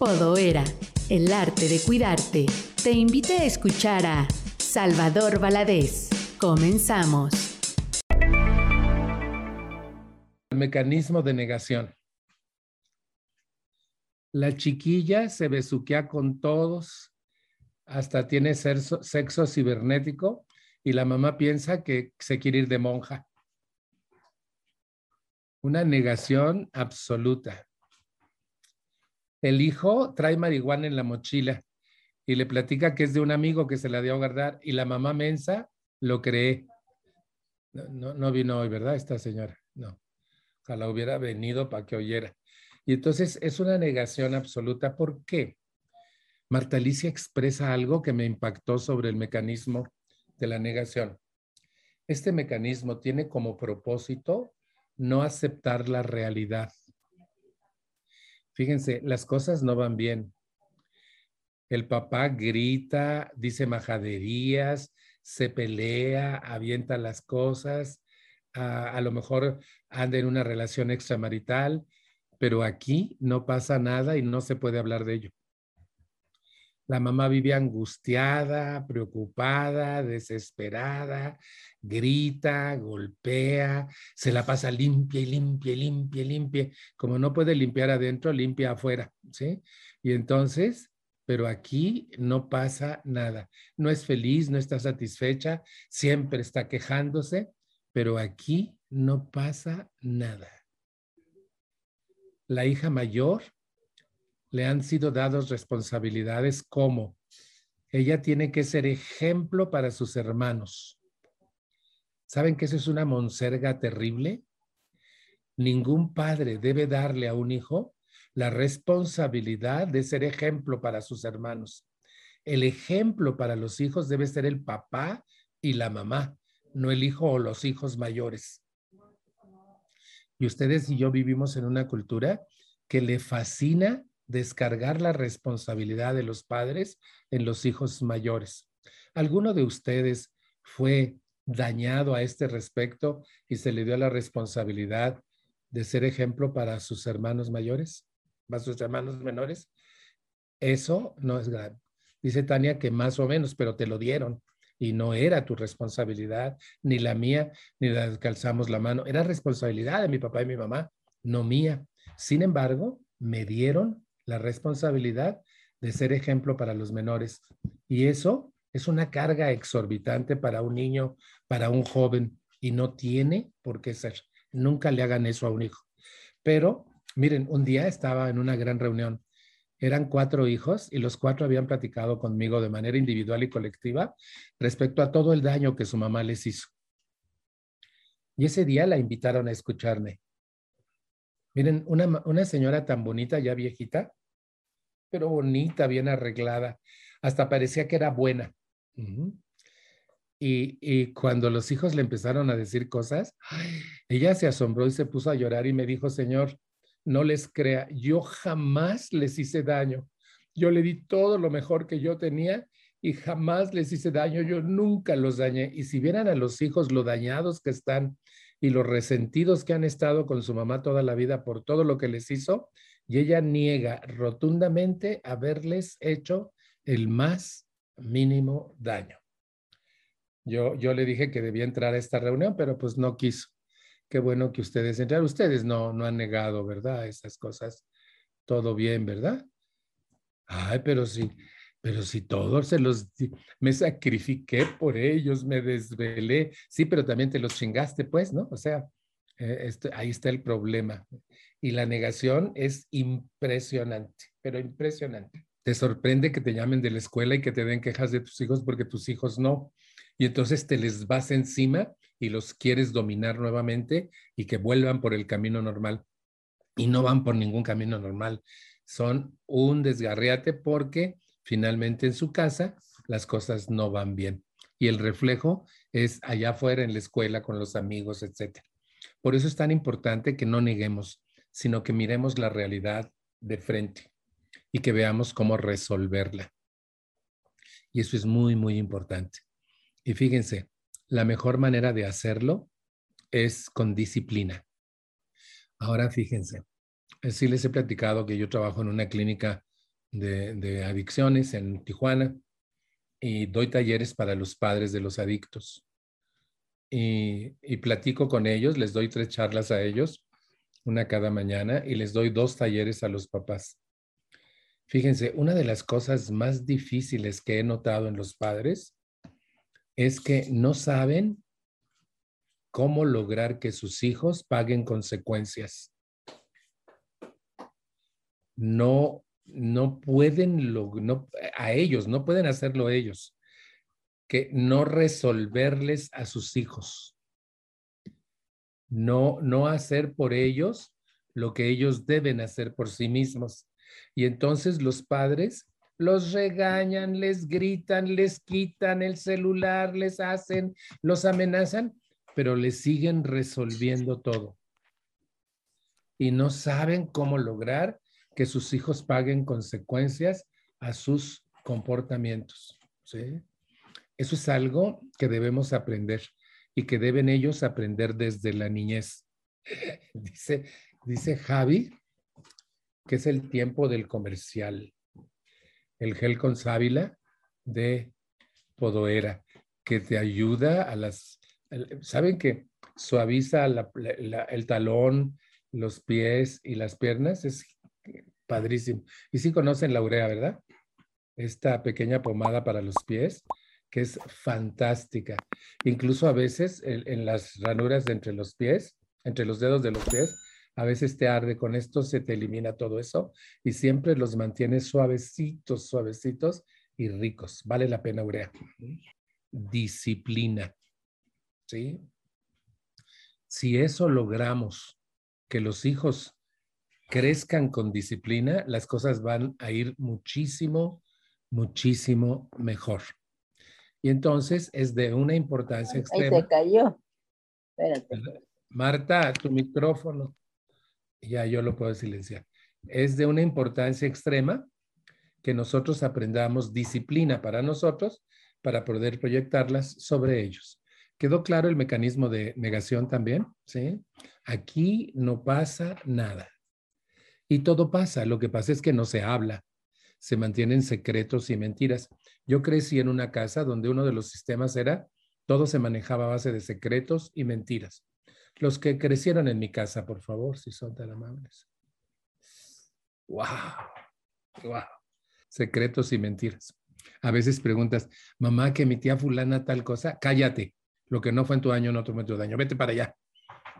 Podoera, el arte de cuidarte, te invita a escuchar a Salvador Valadez. Comenzamos. El mecanismo de negación. La chiquilla se besuquea con todos, hasta tiene sexo cibernético y la mamá piensa que se quiere ir de monja. Una negación absoluta. El hijo trae marihuana en la mochila y le platica que es de un amigo que se la dio a guardar y la mamá mensa lo cree. No, no, vino hoy, ¿verdad? Esta señora. No. Ojalá hubiera venido para que oyera. Y entonces es una negación absoluta. ¿Por qué? Marta Alicia expresa algo que me impactó sobre el mecanismo de la negación. Este mecanismo tiene como propósito no aceptar la realidad. Fíjense, las cosas no van bien. El papá grita, dice majaderías, se pelea, avienta las cosas, a, lo mejor anda en una relación extramarital, pero aquí no pasa nada y no se puede hablar de ello. La mamá vive angustiada, preocupada, desesperada, grita, golpea, se la pasa limpia y limpia y limpia y limpia. Como no puede limpiar adentro, limpia afuera, ¿sí? Y entonces, pero aquí no pasa nada. No es feliz, no está satisfecha, siempre está quejándose, pero aquí no pasa nada. La hija mayor le han sido dadas responsabilidades como ella tiene que ser ejemplo para sus hermanos. ¿Saben que eso es una monserga terrible? Ningún padre debe darle a un hijo la responsabilidad de ser ejemplo para sus hermanos. El ejemplo para los hijos debe ser el papá y la mamá, no el hijo o los hijos mayores. Y ustedes y yo vivimos en una cultura que le fascina descargar la responsabilidad de los padres en los hijos mayores. ¿Alguno de ustedes fue dañado a este respecto y se le dio la responsabilidad de ser ejemplo para sus hermanos mayores, para sus hermanos menores? Eso no es grave. Dice Tania que más o menos, pero te lo dieron y no era tu responsabilidad, ni la mía, ni la calzamos la mano. Era responsabilidad de mi papá y mi mamá, no mía. Sin embargo, me dieron la responsabilidad de ser ejemplo para los menores. Y eso es una carga exorbitante para un niño, para un joven, y no tiene por qué ser. Nunca le hagan eso a un hijo. Pero, miren, un día estaba en una gran reunión. Eran cuatro hijos y los cuatro habían platicado conmigo de manera individual y colectiva respecto a todo el daño que su mamá les hizo. Y ese día la invitaron a escucharme. Miren, una, una señora tan bonita, ya viejita, pero bonita, bien arreglada. Hasta parecía que era buena. Y, cuando los hijos le empezaron a decir cosas, ella se asombró y se puso a llorar y me dijo, Señor, no les crea, yo jamás les hice daño. Yo le di todo lo mejor que yo tenía y jamás les hice daño, yo nunca los dañé. Y si vieran a los hijos lo dañados que están y los resentidos que han estado con su mamá toda la vida por todo lo que les hizo, y ella niega rotundamente haberles hecho el más mínimo daño. Yo, yo le dije que debía entrar a esta reunión, pero pues no quiso. Qué bueno que ustedes entraron. Ustedes no, no han negado, ¿verdad? Esas cosas. Todo bien, ¿verdad? Ay, pero sí, pero si todos se los, me sacrifiqué por ellos, me desvelé. Sí, pero también te los chingaste, pues, ¿no? O sea, eh, este, ahí está el problema y la negación es impresionante, pero impresionante. Te sorprende que te llamen de la escuela y que te den quejas de tus hijos porque tus hijos no. Y entonces te les vas encima y los quieres dominar nuevamente y que vuelvan por el camino normal. Y no van por ningún camino normal. Son un desgarriate porque finalmente en su casa las cosas no van bien. Y el reflejo es allá afuera en la escuela con los amigos, etc. Por eso es tan importante que no neguemos sino que miremos la realidad de frente y que veamos cómo resolverla. Y eso es muy, muy importante. Y fíjense, la mejor manera de hacerlo es con disciplina. Ahora fíjense, sí les he platicado que yo trabajo en una clínica de, adicciones en Tijuana y doy talleres para los padres de los adictos. Y, y, platico con ellos, les doy tres charlas a ellos, una cada mañana, y les doy dos talleres a los papás. Fíjense, una de las cosas más difíciles que he notado en los padres es que no saben cómo lograr que sus hijos paguen consecuencias. No, no pueden, no, a ellos, no pueden hacerlo ellos, que no resolverles a sus hijos. No, no hacer por ellos lo que ellos deben hacer por sí mismos. Y entonces los padres los regañan, les gritan, les quitan el celular, les hacen, los amenazan, pero les siguen resolviendo todo. Y no saben cómo lograr que sus hijos paguen consecuencias a sus comportamientos. Eso es algo que debemos aprender y que deben ellos aprender desde la niñez. Dice, dice Javi que es el tiempo del comercial. El gel con sábila de Podoera, que te ayuda a las... ¿Saben que suaviza el talón, los pies y las piernas? Es padrísimo. Y sí conocen la urea, ¿verdad? Esta pequeña pomada para los pies, que es fantástica. Incluso a veces en las ranuras entre los pies, entre los dedos de los pies, a veces te arde, con esto se te elimina todo eso y siempre los mantienes suavecitos, suavecitos y ricos. Vale la pena, urea. Disciplina. ¿Sí? Si eso logramos, que los hijos crezcan con disciplina, las cosas van a ir muchísimo, muchísimo mejor. Y entonces es de una importancia extrema. Ahí se cayó. Espérate. Marta, tu micrófono ya yo lo puedo silenciar. Es de una importancia extrema que nosotros aprendamos disciplina para nosotros para poder proyectarlas sobre ellos. ¿Quedó claro el mecanismo de negación también? ¿Sí? Aquí no pasa nada. Y todo pasa. Lo que pasa es que no se habla. Se mantienen secretos y mentiras. Yo crecí en una casa donde uno de los sistemas era todo se manejaba a base de secretos y mentiras. Los que crecieron en mi casa, por favor, si son tan amables. Wow, wow. Secretos y mentiras. A veces preguntas, mamá, que mi tía fulana tal cosa, cállate. Lo que no fue en tu año, no fue en tu daño. Vete para allá.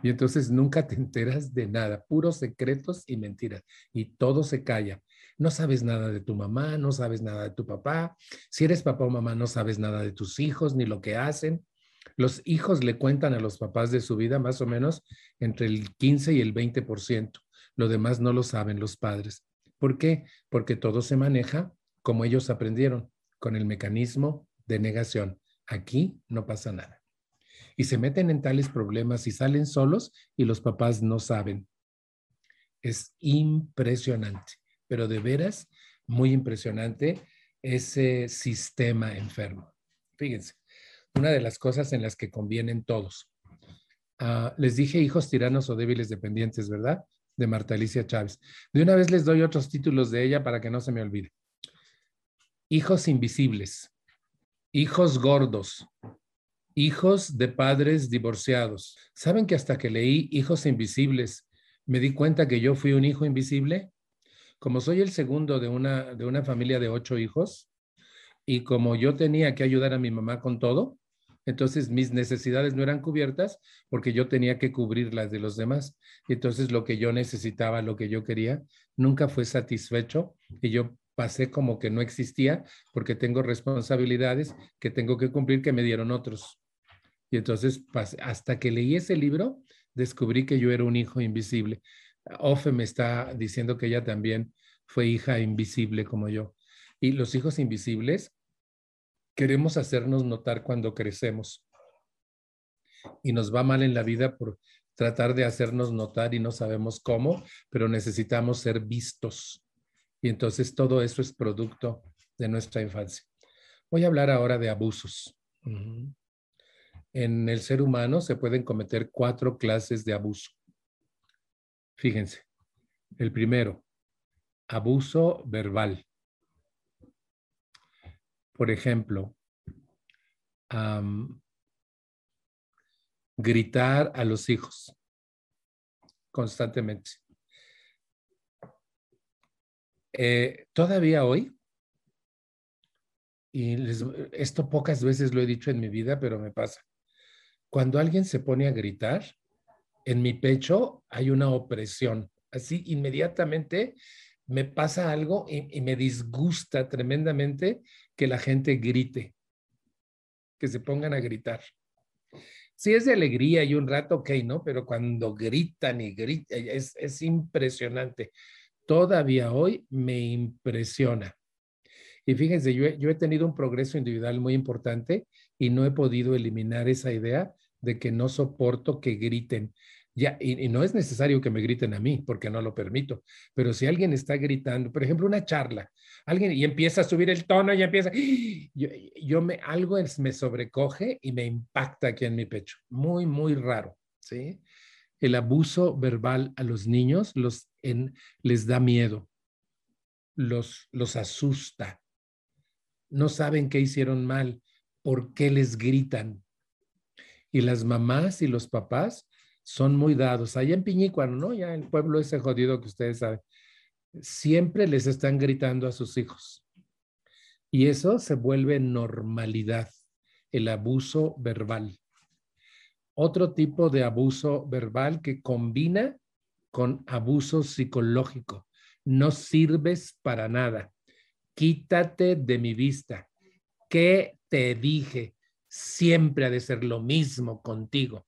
Y entonces nunca te enteras de nada, puros secretos y mentiras. Y todo se calla. No sabes nada de tu mamá, no sabes nada de tu papá. Si eres papá o mamá, no sabes nada de tus hijos ni lo que hacen. Los hijos le cuentan a los papás de su vida más o menos entre el 15 y el 20%. Lo demás no lo saben los padres. ¿Por qué? Porque todo se maneja como ellos aprendieron, con el mecanismo de negación. Aquí no pasa nada. Y se meten en tales problemas y salen solos y los papás no saben. Es impresionante, pero de veras muy impresionante ese sistema enfermo. Fíjense, una de las cosas en las que convienen todos. Ah, les dije hijos tiranos o débiles dependientes, ¿verdad? De Marta Alicia Chávez. De una vez les doy otros títulos de ella para que no se me olvide. Hijos invisibles, hijos gordos, hijos de padres divorciados. ¿Saben que hasta que leí Hijos Invisibles me di cuenta que yo fui un hijo invisible? Como soy el segundo de una, de una familia de ocho hijos y como yo tenía que ayudar a mi mamá con todo, entonces mis necesidades no eran cubiertas porque yo tenía que cubrir las de los demás. Entonces lo que yo necesitaba, lo que yo quería, nunca fue satisfecho y yo pasé como que no existía porque tengo responsabilidades que tengo que cumplir que me dieron otros. Y entonces hasta que leí ese libro, descubrí que yo era un hijo invisible. Ofe me está diciendo que ella también fue hija invisible como yo. Y los hijos invisibles queremos hacernos notar cuando crecemos. Y nos va mal en la vida por tratar de hacernos notar y no sabemos cómo, pero necesitamos ser vistos. Y entonces todo eso es producto de nuestra infancia. Voy a hablar ahora de abusos. En el ser humano se pueden cometer cuatro clases de abuso. Fíjense, el primero, abuso verbal. Por ejemplo, gritar a los hijos constantemente. Eh, todavía hoy, y esto pocas veces lo he dicho en mi vida, pero me pasa. Cuando alguien se pone a gritar, en mi pecho hay una opresión. Así inmediatamente me pasa algo y, me disgusta tremendamente que la gente grite, que se pongan a gritar. Si es de alegría y un rato, ok, ¿no? Pero cuando gritan y gritan, es, es impresionante. Todavía hoy me impresiona. Y fíjense, yo he, tenido un progreso individual muy importante y no he podido eliminar esa idea de que no soporto que griten. Y, no es necesario que me griten a mí, porque no lo permito. Pero si alguien está gritando, por ejemplo, una charla, alguien y empieza a subir el tono y empieza, yo, me, algo me sobrecoge y me impacta aquí en mi pecho. Muy, muy raro, ¿sí? El abuso verbal a los niños los, les da miedo, los, los asusta. No saben qué hicieron mal, por qué les gritan. Y las mamás y los papás son muy dados. Allá en Piñícuaro, ¿no? Ya el pueblo ese jodido que ustedes saben. Siempre les están gritando a sus hijos. Y eso se vuelve normalidad, el abuso verbal. Otro tipo de abuso verbal que combina con abuso psicológico. No sirves para nada. Quítate de mi vista. ¿Qué te dije? Siempre ha de ser lo mismo contigo.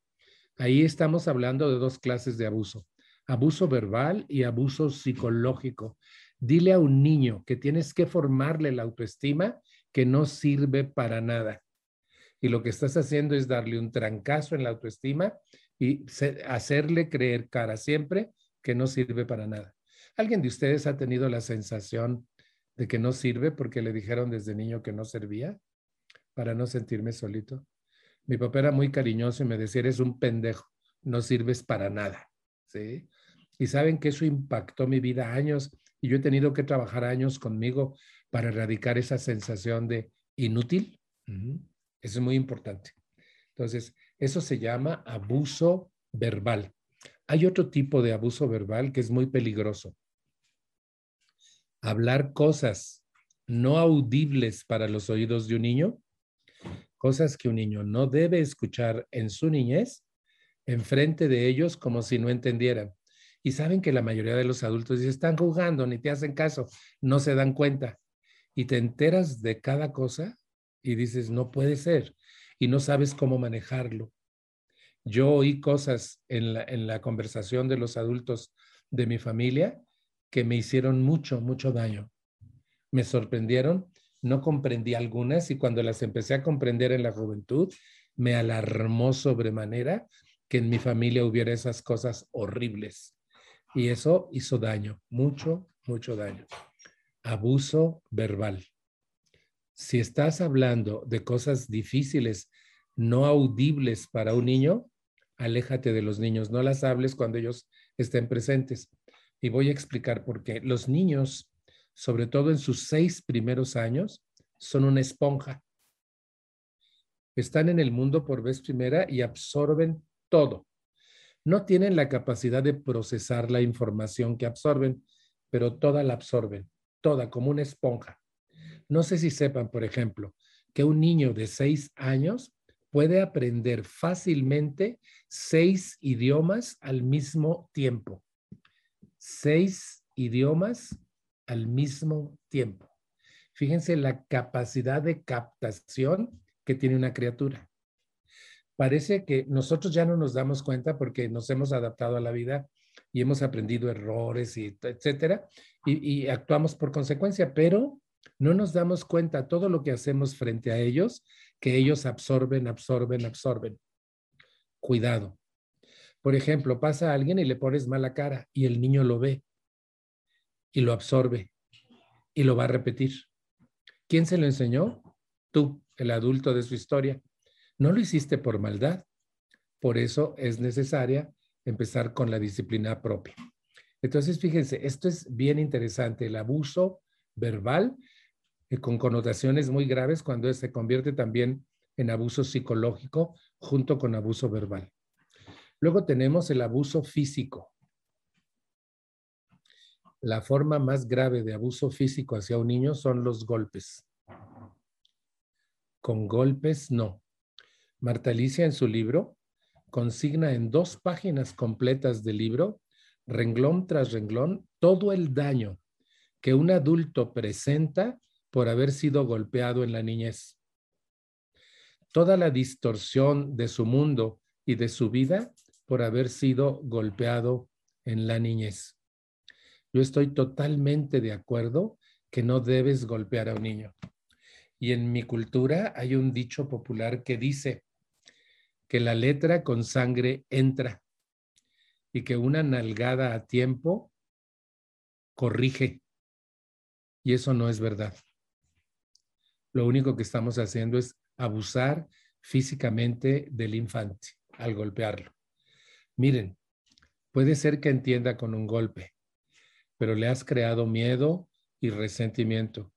Ahí estamos hablando de dos clases de abuso, abuso verbal y abuso psicológico. Dile a un niño que tienes que formarle la autoestima que no sirve para nada. Y lo que estás haciendo es darle un trancazo en la autoestima y hacerle creer cara siempre que no sirve para nada. ¿Alguien de ustedes ha tenido la sensación de que no sirve porque le dijeron desde niño que no servía para no sentirme solito? Mi papá era muy cariñoso y me decía, eres un pendejo, no sirves para nada. ¿Sí? Y saben que eso impactó mi vida años y yo he tenido que trabajar años conmigo para erradicar esa sensación de inútil. Eso es muy importante. Entonces, eso se llama abuso verbal. Hay otro tipo de abuso verbal que es muy peligroso. Hablar cosas no audibles para los oídos de un niño cosas que un niño no debe escuchar en su niñez, enfrente de ellos como si no entendieran. Y saben que la mayoría de los adultos dicen, están jugando, ni te hacen caso, no se dan cuenta. Y te enteras de cada cosa y dices, no puede ser. Y no sabes cómo manejarlo. Yo oí cosas en la, en la conversación de los adultos de mi familia que me hicieron mucho, mucho daño. Me sorprendieron no comprendí algunas y cuando las empecé a comprender en la juventud, me alarmó sobremanera que en mi familia hubiera esas cosas horribles. Y eso hizo daño, mucho, mucho daño. Abuso verbal. Si estás hablando de cosas difíciles, no audibles para un niño, aléjate de los niños, no las hables cuando ellos estén presentes. Y voy a explicar por qué. Los niños sobre todo en sus seis primeros años, son una esponja. Están en el mundo por vez primera y absorben todo. No tienen la capacidad de procesar la información que absorben, pero toda la absorben, toda como una esponja. No sé si sepan, por ejemplo, que un niño de seis años puede aprender fácilmente seis idiomas al mismo tiempo. Seis idiomas al mismo tiempo. Fíjense la capacidad de captación que tiene una criatura. Parece que nosotros ya no nos damos cuenta porque nos hemos adaptado a la vida y hemos aprendido errores y etcétera y, actuamos por consecuencia, pero no nos damos cuenta todo lo que hacemos frente a ellos que ellos absorben, absorben, absorben. Cuidado. Por ejemplo, pasa alguien y le pones mala cara y el niño lo ve y lo absorbe y lo va a repetir. ¿Quién se lo enseñó? Tú, el adulto de su historia. No lo hiciste por maldad. Por eso es necesaria empezar con la disciplina propia. Entonces, fíjense, esto es bien interesante. El abuso verbal y con connotaciones muy graves cuando se convierte también en abuso psicológico junto con abuso verbal. Luego tenemos el abuso físico. La forma más grave de abuso físico hacia un niño son los golpes. Con golpes no. Marta Alicia en su libro consigna en dos páginas completas del libro, renglón tras renglón, todo el daño que un adulto presenta por haber sido golpeado en la niñez. Toda la distorsión de su mundo y de su vida por haber sido golpeado en la niñez. Yo estoy totalmente de acuerdo que no debes golpear a un niño. Y en mi cultura hay un dicho popular que dice, que la letra con sangre entra y que una nalgada a tiempo corrige. Y eso no es verdad. Lo único que estamos haciendo es abusar físicamente del infante al golpearlo. Miren, puede ser que entienda con un golpe, pero le has creado miedo y resentimiento.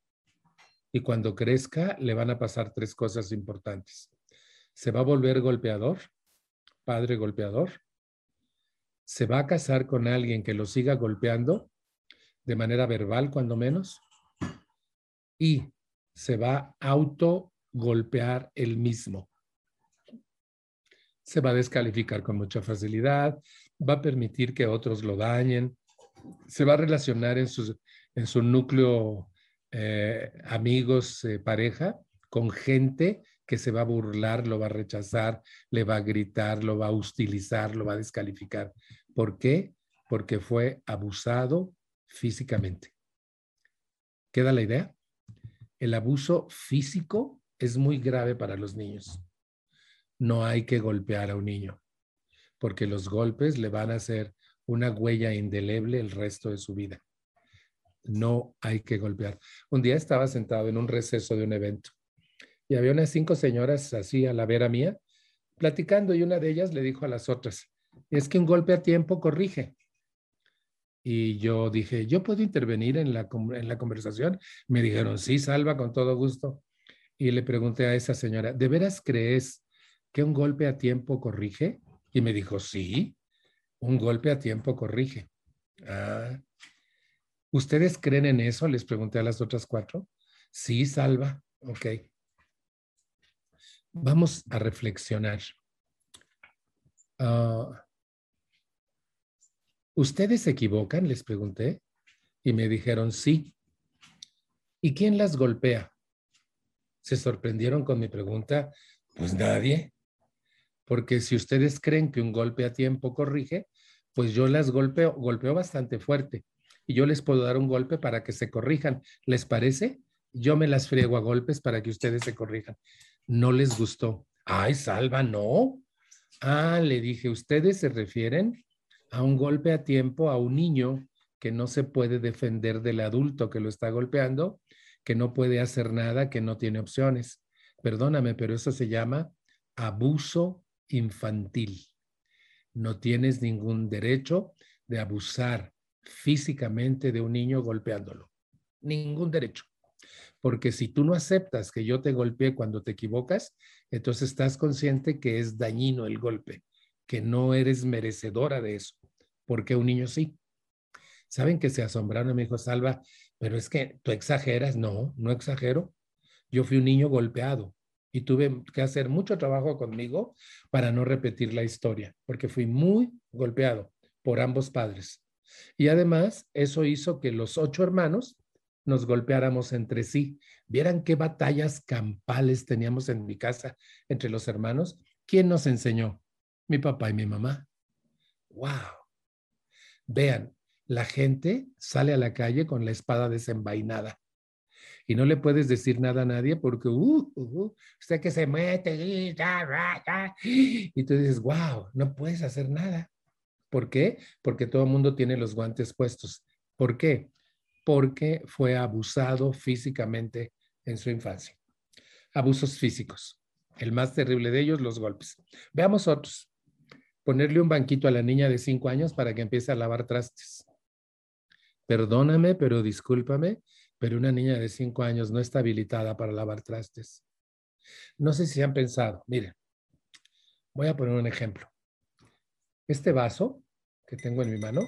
Y cuando crezca, le van a pasar tres cosas importantes. Se va a volver golpeador, padre golpeador, se va a casar con alguien que lo siga golpeando de manera verbal cuando menos y se va a auto golpear él mismo. Se va a descalificar con mucha facilidad, va a permitir que otros lo dañen, se va a relacionar en su, en su núcleo eh, amigos, eh, pareja, con gente que se va a burlar, lo va a rechazar, le va a gritar, lo va a hostilizar, lo va a descalificar. ¿Por qué? Porque fue abusado físicamente. ¿Queda la idea? El abuso físico es muy grave para los niños. No hay que golpear a un niño, porque los golpes le van a hacer una huella indeleble el resto de su vida. No hay que golpear. Un día estaba sentado en un receso de un evento y había unas cinco señoras así a la vera mía, platicando y una de ellas le dijo a las otras, es que un golpe a tiempo corrige. Y yo dije, ¿yo puedo intervenir en la, en la conversación? Me dijeron, sí, salva, con todo gusto. Y le pregunté a esa señora, ¿de veras crees que un golpe a tiempo corrige? Y me dijo, sí, un golpe a tiempo corrige. Ah. ¿Ustedes creen en eso? Les pregunté a las otras cuatro. Sí, salva. Ok. Vamos a reflexionar. Ah, ¿Ustedes se equivocan? Les pregunté. Y me dijeron, sí. ¿Y quién las golpea? Se sorprendieron con mi pregunta. Pues nadie. Porque si ustedes creen que un golpe a tiempo corrige, pues yo las golpeo, golpeo bastante fuerte. Y yo les puedo dar un golpe para que se corrijan. ¿Les parece? Yo me las friego a golpes para que ustedes se corrijan no les gustó. Ay, Salva, no. Ah, le dije, ustedes se refieren a un golpe a tiempo a un niño que no se puede defender del adulto que lo está golpeando, que no puede hacer nada, que no tiene opciones. Perdóname, pero eso se llama abuso infantil. No tienes ningún derecho de abusar físicamente de un niño golpeándolo. Ningún derecho. Porque si tú no aceptas que yo te golpeé cuando te equivocas, entonces estás consciente que es dañino el golpe, que no eres merecedora de eso, porque un niño sí. ¿Saben que se asombraron? Me dijo, Salva, pero es que tú exageras. No, no exagero. Yo fui un niño golpeado y tuve que hacer mucho trabajo conmigo para no repetir la historia, porque fui muy golpeado por ambos padres. Y además, eso hizo que los ocho hermanos nos golpeáramos entre sí. Vieran qué batallas campales teníamos en mi casa entre los hermanos. ¿Quién nos enseñó? Mi papá y mi mamá. ¡Wow! Vean, la gente sale a la calle con la espada desenvainada y no le puedes decir nada a nadie porque, uh, uh, uh usted que se mete y, y tú dices, wow, no puedes hacer nada. ¿Por qué? Porque todo el mundo tiene los guantes puestos. ¿Por qué? porque fue abusado físicamente en su infancia. Abusos físicos. El más terrible de ellos, los golpes. Veamos otros. Ponerle un banquito a la niña de cinco años para que empiece a lavar trastes. Perdóname, pero discúlpame, pero una niña de cinco años no está habilitada para lavar trastes. No sé si han pensado, miren, voy a poner un ejemplo. Este vaso que tengo en mi mano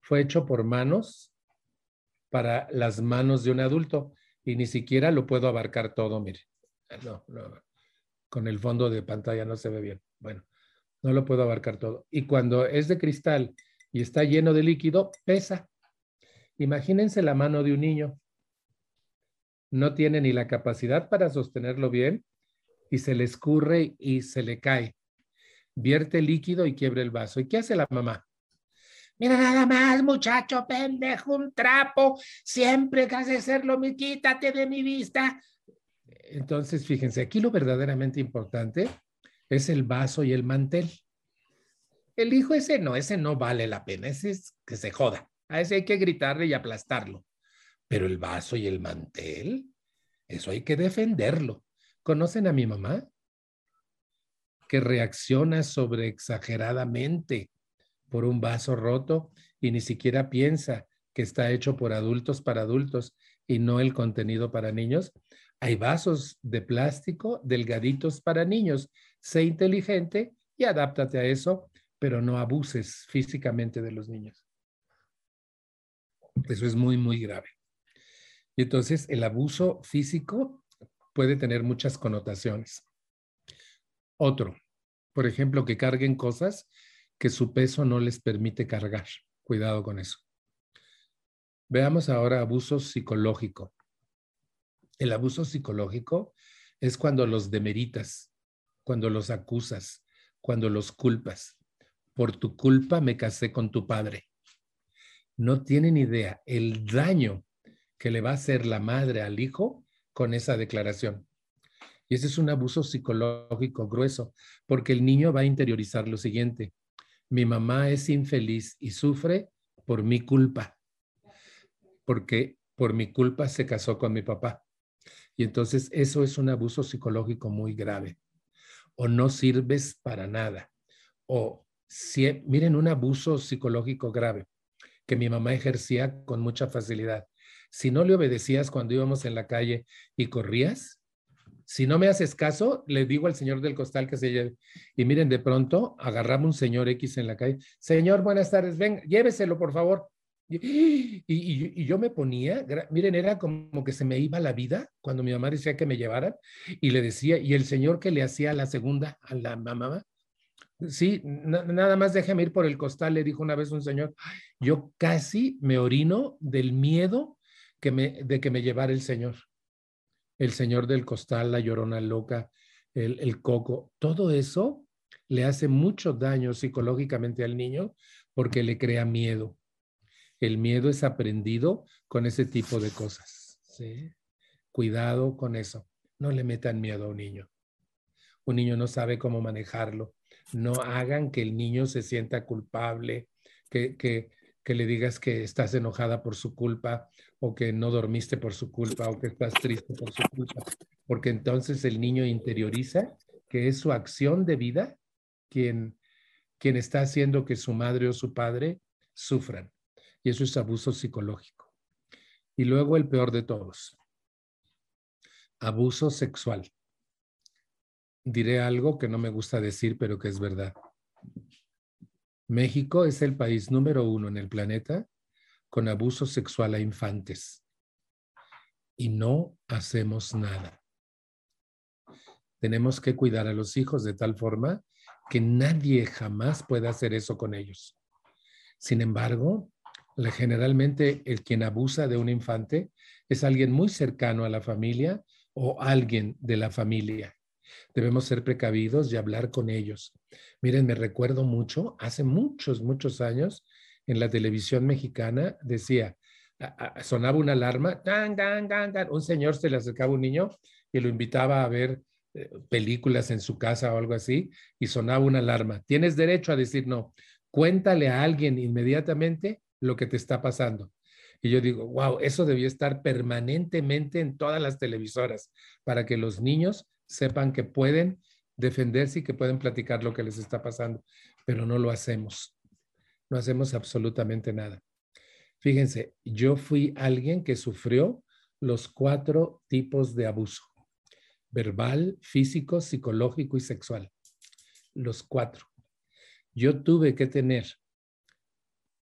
fue hecho por manos para las manos de un adulto y ni siquiera lo puedo abarcar todo, mire. No, no, con el fondo de pantalla no se ve bien. Bueno, no lo puedo abarcar todo. Y cuando es de cristal y está lleno de líquido, pesa. Imagínense la mano de un niño. No tiene ni la capacidad para sostenerlo bien y se le escurre y se le cae. Vierte líquido y quiebra el vaso. ¿Y qué hace la mamá? Mira nada más, muchacho pendejo, un trapo, siempre que haces hacerlo, mi quítate de mi vista. Entonces, fíjense, aquí lo verdaderamente importante es el vaso y el mantel. El hijo ese no, ese no vale la pena, ese es que se joda. A ese hay que gritarle y aplastarlo. Pero el vaso y el mantel, eso hay que defenderlo. ¿Conocen a mi mamá? Que reacciona sobre exageradamente por un vaso roto y ni siquiera piensa que está hecho por adultos para adultos y no el contenido para niños. Hay vasos de plástico delgaditos para niños. Sé inteligente y adáptate a eso, pero no abuses físicamente de los niños. Eso es muy, muy grave. Y entonces el abuso físico puede tener muchas connotaciones. Otro, por ejemplo, que carguen cosas que su peso no les permite cargar. Cuidado con eso. Veamos ahora abuso psicológico. El abuso psicológico es cuando los demeritas, cuando los acusas, cuando los culpas. Por tu culpa me casé con tu padre. No tienen idea el daño que le va a hacer la madre al hijo con esa declaración. Y ese es un abuso psicológico grueso, porque el niño va a interiorizar lo siguiente mi mamá es infeliz y sufre por mi culpa, porque por mi culpa se casó con mi papá. Y entonces eso es un abuso psicológico muy grave. O no sirves para nada. O si, miren un abuso psicológico grave que mi mamá ejercía con mucha facilidad. Si no le obedecías cuando íbamos en la calle y corrías, si no me haces caso, le digo al señor del costal que se lleve. Y miren, de pronto agarramos un señor X en la calle. Señor, buenas tardes, ven, lléveselo, por favor. Y, yo me ponía, miren, era como que se me iba la vida cuando mi mamá decía que me llevaran y le decía, y el señor que le hacía la segunda a la mamá, sí, nada más déjame ir por el costal, le dijo una vez un señor, yo casi me orino del miedo que me, de que me llevara el señor el señor del costal, la llorona loca, el, coco, todo eso le hace mucho daño psicológicamente al niño porque le crea miedo. El miedo es aprendido con ese tipo de cosas. Cuidado con eso. No le metan miedo a un niño. Un niño no sabe cómo manejarlo. No hagan que el niño se sienta culpable, que, que, le digas que estás enojada por su culpa o que no dormiste por su culpa o que estás triste por su culpa, porque entonces el niño interioriza que es su acción de vida quien, quien está haciendo que su madre o su padre sufran. Y eso es abuso psicológico. Y luego el peor de todos, abuso sexual. Diré algo que no me gusta decir, pero que es verdad. México es el país número uno en el planeta con abuso sexual a infantes y no hacemos nada. Tenemos que cuidar a los hijos de tal forma que nadie jamás pueda hacer eso con ellos. Sin embargo, generalmente el quien abusa de un infante es alguien muy cercano a la familia o alguien de la familia. Debemos ser precavidos y hablar con ellos. Miren, me recuerdo mucho, hace muchos, muchos años, en la televisión mexicana, decía, sonaba una alarma, un señor se le acercaba a un niño y lo invitaba a ver eh, películas en su casa o algo así, y sonaba una alarma. Tienes derecho a decir no. Cuéntale a alguien inmediatamente lo que te está pasando. Y yo digo, wow, eso debía estar permanentemente en todas las televisoras para que los niños sepan que pueden defenderse y que pueden platicar lo que les está pasando, pero no lo hacemos. No hacemos absolutamente nada. Fíjense, yo fui alguien que sufrió los cuatro tipos de abuso. Verbal, físico, psicológico y sexual. Los cuatro. Yo tuve que tener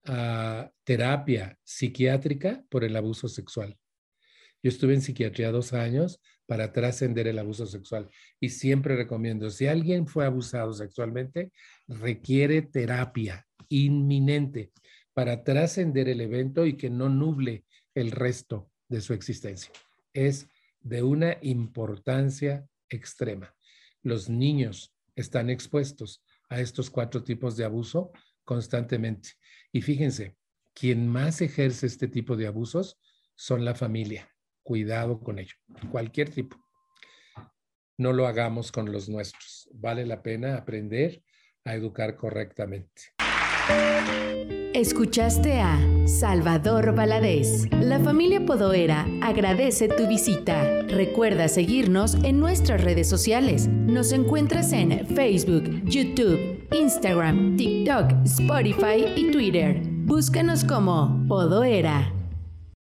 ah, terapia psiquiátrica por el abuso sexual. Yo estuve en psiquiatría dos años para trascender el abuso sexual y siempre recomiendo, si alguien fue abusado sexualmente, requiere terapia inminente para trascender el evento y que no nuble el resto de su existencia. Es de una importancia extrema. Los niños están expuestos a estos cuatro tipos de abuso constantemente. Y fíjense, quien más ejerce este tipo de abusos son la familia cuidado con ello, cualquier tipo. No lo hagamos con los nuestros. Vale la pena aprender a educar correctamente. Escuchaste a Salvador Valadez. La familia Podoera agradece tu visita. Recuerda seguirnos en nuestras redes sociales. Nos encuentras en Facebook, YouTube, Instagram, TikTok, Spotify y Twitter. Búscanos como Podoera.